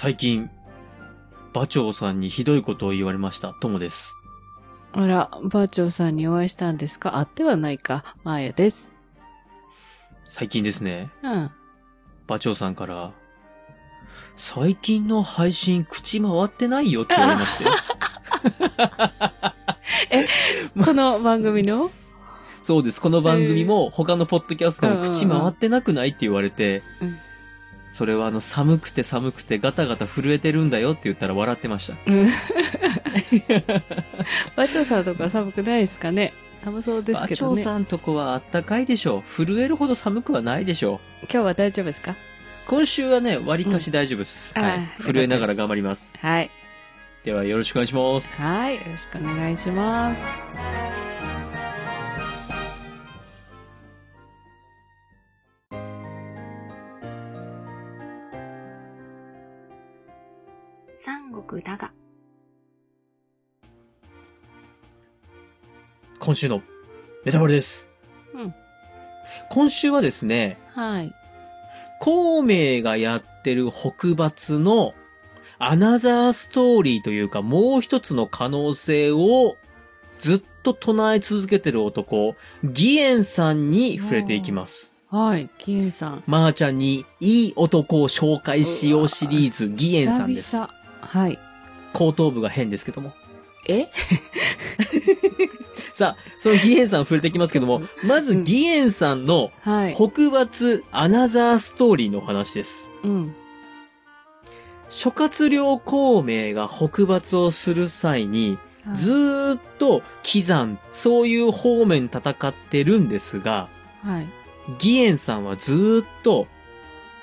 最近、馬長さんにひどいことを言われました。ともです。あら、バーチョーさんにお会いしたんですか？あってはないか。マーヤです。最近ですね、うん。馬長さんから、最近の配信口回ってないよって言われまして。この番組の？そうです。この番組も他のポッドキャストも口回ってなくないって言われて、うんそれはあの寒くて寒くてガタガタ震えてるんだよって言ったら笑ってました。うん。バーチョーさんとか寒くないですかね？寒そうです馬けどね。長さんとこはあったかいでしょう。震えるほど寒くはないでしょう。今日は大丈夫ですか？今週はね、割かし大丈夫です。はいうんあーよかったです震えながら頑張ります。はい。ではよろしくお願いします。はい。よろしくお願いします。三国だが、今週のネタバレです。うん今週はですね、はい。孔明がやってる北伐のアナザーストーリーというかもう一つの可能性をずっと唱え続けてる男、義援さんに触れていきます。はい。キエンさん。まー、ちゃんにいい男を紹介しようシリーズ、義援さんです。久々はい。後頭部が変ですけども。え？さあ、その義援さん触れていきますけども、まず義援さんのはい。北伐アナザーストーリーのお話です。うん。諸葛亮孔明が北伐をする際に、ずーっと喜山、そういう方面戦ってるんですが、はい。義援さんはずーっと、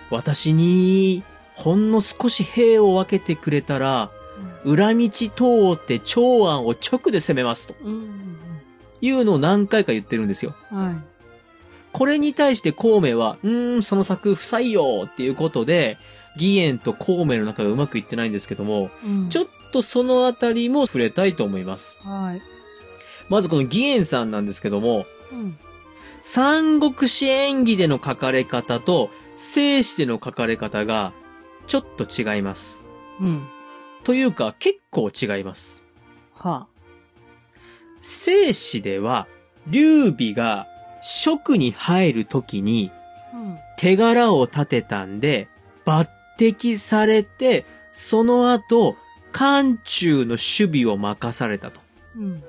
私に、ほんの少し兵を分けてくれたら、裏道通って長安を直で攻めますとうん。いうのを何回か言ってるんですよ。はい。これに対して孔明は、うーん、その策不採用っていうことで、義援と孔明の中がうまくいってないんですけども、うんちょっとそのあたりも触れたいと思います。はい。まずこの義援さんなんですけども、うん。三国志演義での書かれ方と、正史での書かれ方が、ちょっと違います。うん。というか、結構違います。は正史では、劉備が職に入るときに。手柄を立てたんで、抜擢されて、その後、漢中の守備を任されたと。うん。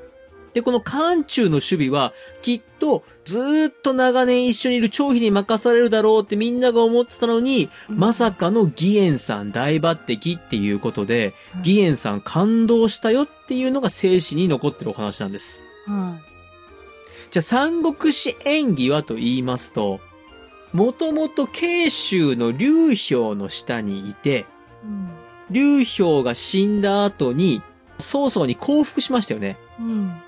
で、この漢中の守備は、きっと、ずーっと長年一緒にいる張飛に任されるだろうってみんなが思ってたのに、まさかの義援さん大抜擢っていうことで、義援さん感動したよっていうのが正史に残ってるお話なんです。はじゃあ、三国志演義はと言いますと、もともと慶州の劉氷の下にいて。劉氷が死んだ後に、曹操に降伏しましたよね。うん。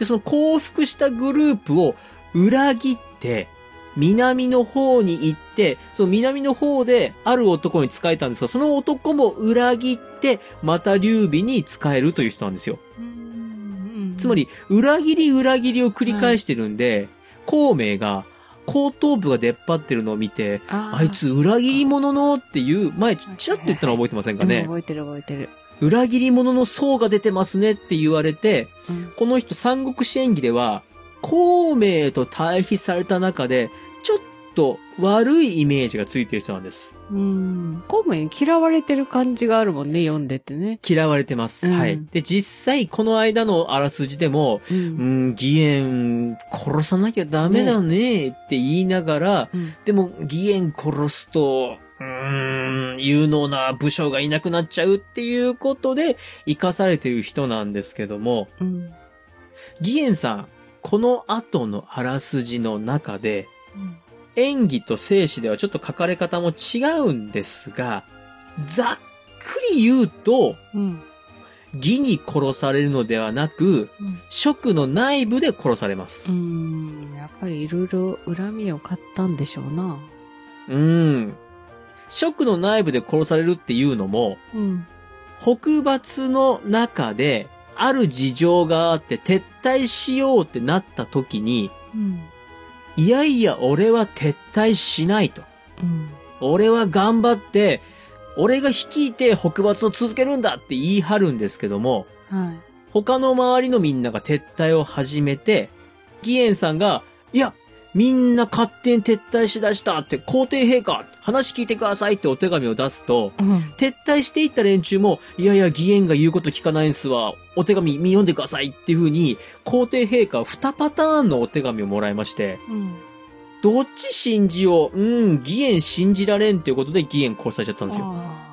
で、その降伏したグループを裏切って、南の方に行って、その南の方である男に仕えたんですが、その男も裏切って、また劉備に仕えるという人なんですよ。うん。つま、り、裏切り裏切りを繰り返してるんで、孔明が後頭部が出っ張ってるのを見て、あいつ裏切り者のっていう、前ちらっと言ったの覚えてませんかうんね覚えてる覚えてる。裏切り者の層が出てますねって言われて、うん。この人三国志演義では、孔明と対比された中で、ちょっと悪いイメージがついてる人なんです。うん。孔明に嫌われてる感じがあるもんね、読んでてね。嫌われてます。うんはい。で、実際この間のあらすじでも、う。うんん、義援殺さなきゃダメだねって言いながら、うん。でも義援殺すと、うーん、有能な武将がいなくなっちゃうっていうことで生かされてる人なんですけども、うん。義援さん、この後のあらすじの中で、演技と生死ではちょっと書かれ方も違うんですが、ざっくり言うと、うん。義に殺されるのではなく、うん。職の内部で殺されます。うん。やっぱりいろいろ恨みを買ったんでしょうな。うん。職の内部で殺されるっていうのも、うん。北伐の中で、ある事情があって撤退しようってなった時に、うん。いやいや、俺は撤退しないと。うん。俺は頑張って、俺が率いて北伐を続けるんだって言い張るんですけども、はい。他の周りのみんなが撤退を始めて、義援さんが、いや、みんな勝手に撤退しだしたって、皇帝陛下、話聞いてくださいってお手紙を出すと、うん。撤退していった連中も、いやいや、義援が言うこと聞かないんすわ、お手紙読んでくださいっていう風に、皇帝陛下は2パターンのお手紙をもらいまして、うん。どっち信じよう、うん、義援信じられんっていうことで義援殺されちゃったんですよ。あ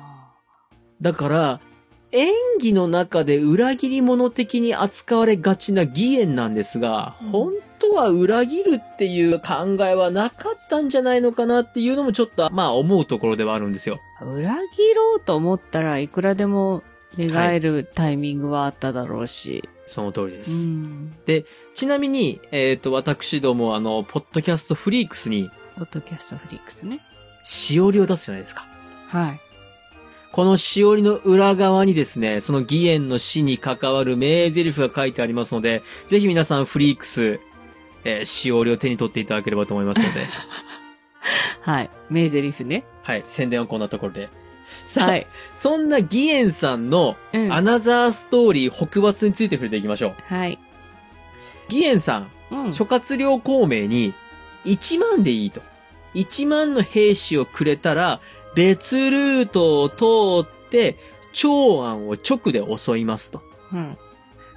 だから、演技の中で裏切り者的に扱われがちな義援なんですが、うん本当は裏切るっていう考えはなかったんじゃないのかなっていうのもちょっと、まあ思うところではあるんですよ。ー裏切ろうと思ったらいくらでも寝返るタイミングはあっただろうし。その通りでうす。ん。ちなみに、えっ、と、私ども、あの、ポッドキャストフリークスに、ポッドキャストフリックスね。しおりを出すじゃないですか。はい。このしおりの裏側にですね、その義援の死に関わる名台詞が書いてありますので、ぜひ皆さんフリークス、えーしおりを手に取っていただければと思いますので、はい。名台詞ね。はい、宣伝はこんなところで。さあ、はい。そんな義援さんのうん。アナザーストーリー北伐について触れていきましょう。はい。義援さん、うん。諸葛亮孔明に1万でいいと。1万の兵士をくれたら別ルートを通って長安を直で襲いますと。うん。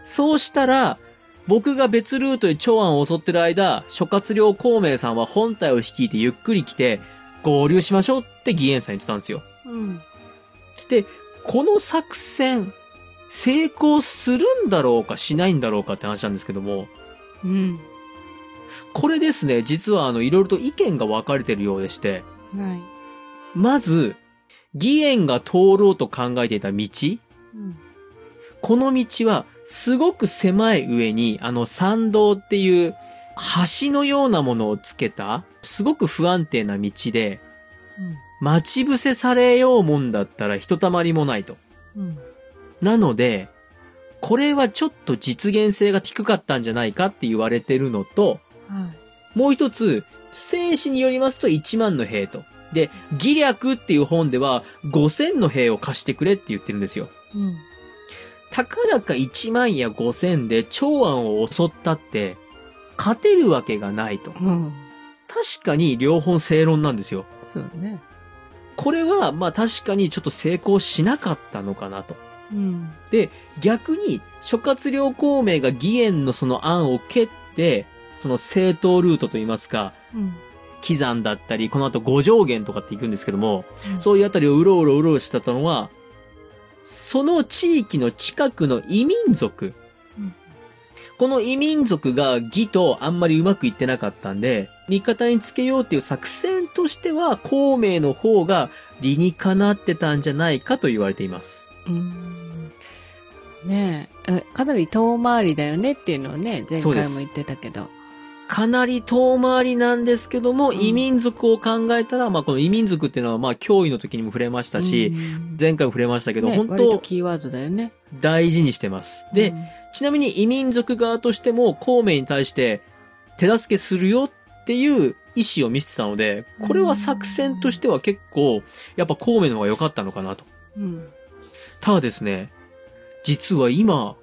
そうしたら、僕が別ルートで長安を襲ってる間、諸葛亮孔明さんは本体を率いてゆっくり来て、合流しましょうって義援さん言ってたんですよ。うん。この作戦、成功するんだろうかしないんだろうかって話なんですけども、うん。これですね、実はあの、いろいろと意見が分かれてるようでして、はい。まず、義援が通ろうと考えていた道、うん。この道は、すごく狭い上に、あの、参道っていう、橋のようなものをつけた、すごく不安定な道で、待ち伏せされようもんだったらひとたまりもないと。うん。なので、これはちょっと実現性が低かったんじゃないかって言われてるのと、はい。もう一つ、戦士によりますと1万の兵と。で、義略っていう本では5000の兵を貸してくれって言ってるんですよ。うん。たかだか1万や5000で長安を襲ったって、勝てるわけがないと。うん。確かに両方正論なんですよ。そうね。これは、まあ確かにちょっと成功しなかったのかなと。うん。逆に、諸葛亮孔明が義援のその案を蹴って、その正当ルートといいますか、うん。喜山だったり、この後五条原とかって行くんですけども、うんそういうあたりをうろうろうろうろしてたのは、その地域の近くの異民族、うんこの異民族が義とあんまりうまくいってなかったんで、味方につけようっていう作戦としては、孔明の方が理にかなってたんじゃないかと言われています。うん。ねええ、かなり遠回りだよねっていうのをね、前回も言ってたけど。かなり遠回りなんですけども、うん異民族を考えたら、まあこの異民族っていうのはまあ脅威の時にも触れましたし、うん前回も触れましたけど、ね本当キーワードだよね。大事にしてます。で、うんちなみに異民族側としても孔明に対して手助けするよっていう意思を見せてたので、これは作戦としては結構、やっぱ孔明の方が良かったのかなと。うん。ただですね、実は今、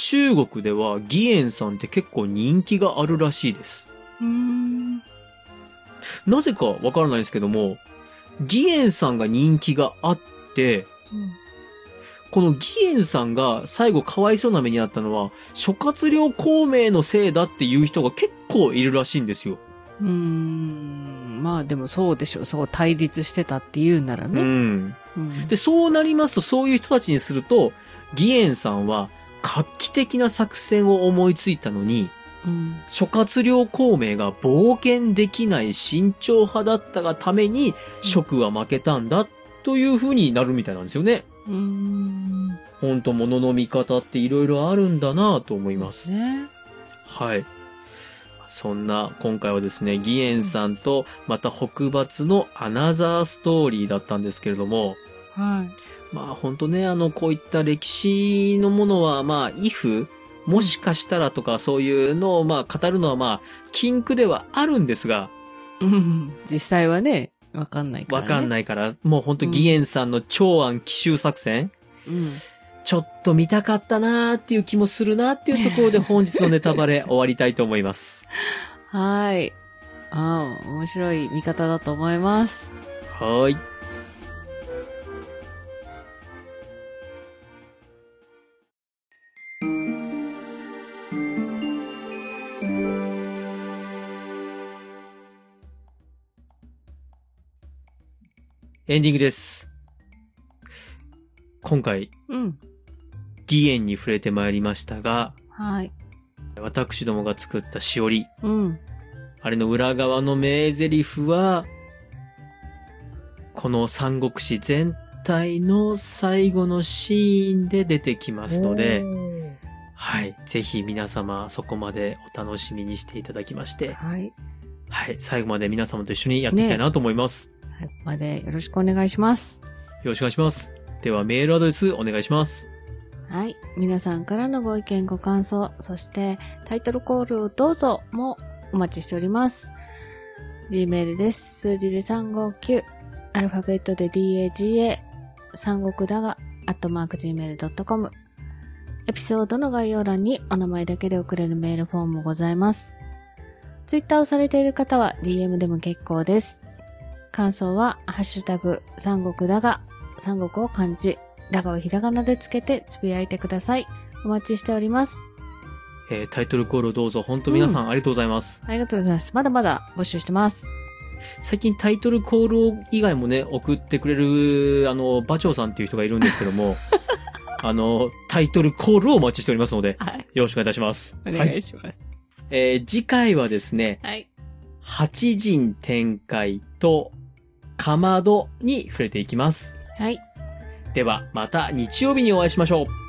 中国では義援さんって結構人気があるらしいです。うん。なぜかわからないんですけども、義援さんが人気があって、この義援さんが最後かわいそうな目にあったのは、諸葛亮孔明のせいだっていう人が結構いるらしいんですよ。うん。まあでもそうでしょう。そう対立してたって言うならね。うん。うん。で、そうなりますと、そういう人たちにすると、義援さんは画期的な作戦を思いついたのに、うん。諸葛亮孔明が冒険できない慎重派だったがために、蜀は負けたんだという風になるみたいなんですよね。うん。ほんと物の見方って色々あるんだなと思います。ね。はい。そんな、今回はですね、義援さんと、また北伐のアナザーストーリーだったんですけれども、はい。まあ本当ね、あの、こういった歴史のものは、まあ、if、もしかしたらとかそういうのを、まあ、語るのはまあ、禁句ではあるんですが、うん。実際はね、わかんないから、わね。い。かんないから、もうほんと義援さんの長安奇襲作戦、うん。ちょっと見たかったなーっていう気もするなーっていうところで 本日のネタバレ終わりたいと思います。はい。ああ、面白い見方だと思います。はーい。エンディングです。今回、うん。義援に触れてまいりましたが、はい。私どもが作ったしおり、うん。あれの裏側の名台詞は、この三国志全体の最後のシーンで出てきますので、はい。ぜひ皆様そこまでお楽しみにしていただきまして、はい。はい。最後まで皆様と一緒にやっていきたいなと思います。最後までよろしくお願いします。よろしくお願いします。ではメールアドレスお願いします。はい。皆さんからのご意見、ご感想、そしてタイトルコールをどうぞもお待ちしております。Gmail です。数字で359、アルファベットで DAGA、三国だが、アットマーク Gmail.com。エピソードの概要欄にお名前だけで送れるメールフォームもございます。Twitter をされている方は DM でも結構です。感想は、ハッシュタグ、三国だが、三国を漢字、だがをひらがなでつけてつぶやいてください。お待ちしております。えータイトルコールをどうぞ。本当皆さんありがとうございます。ありがとうございます。まだまだ募集してます。最近タイトルコールを以外もね、送ってくれる、あの、馬長さんっていう人がいるんですけども、あの、タイトルコールをお待ちしておりますので、はい。よろしくお願いいたします。お願はい。いします。えー次回はですね、はい。八人展開と、かまどに触れていきます。はい。では、また日曜日にお会いしましょう。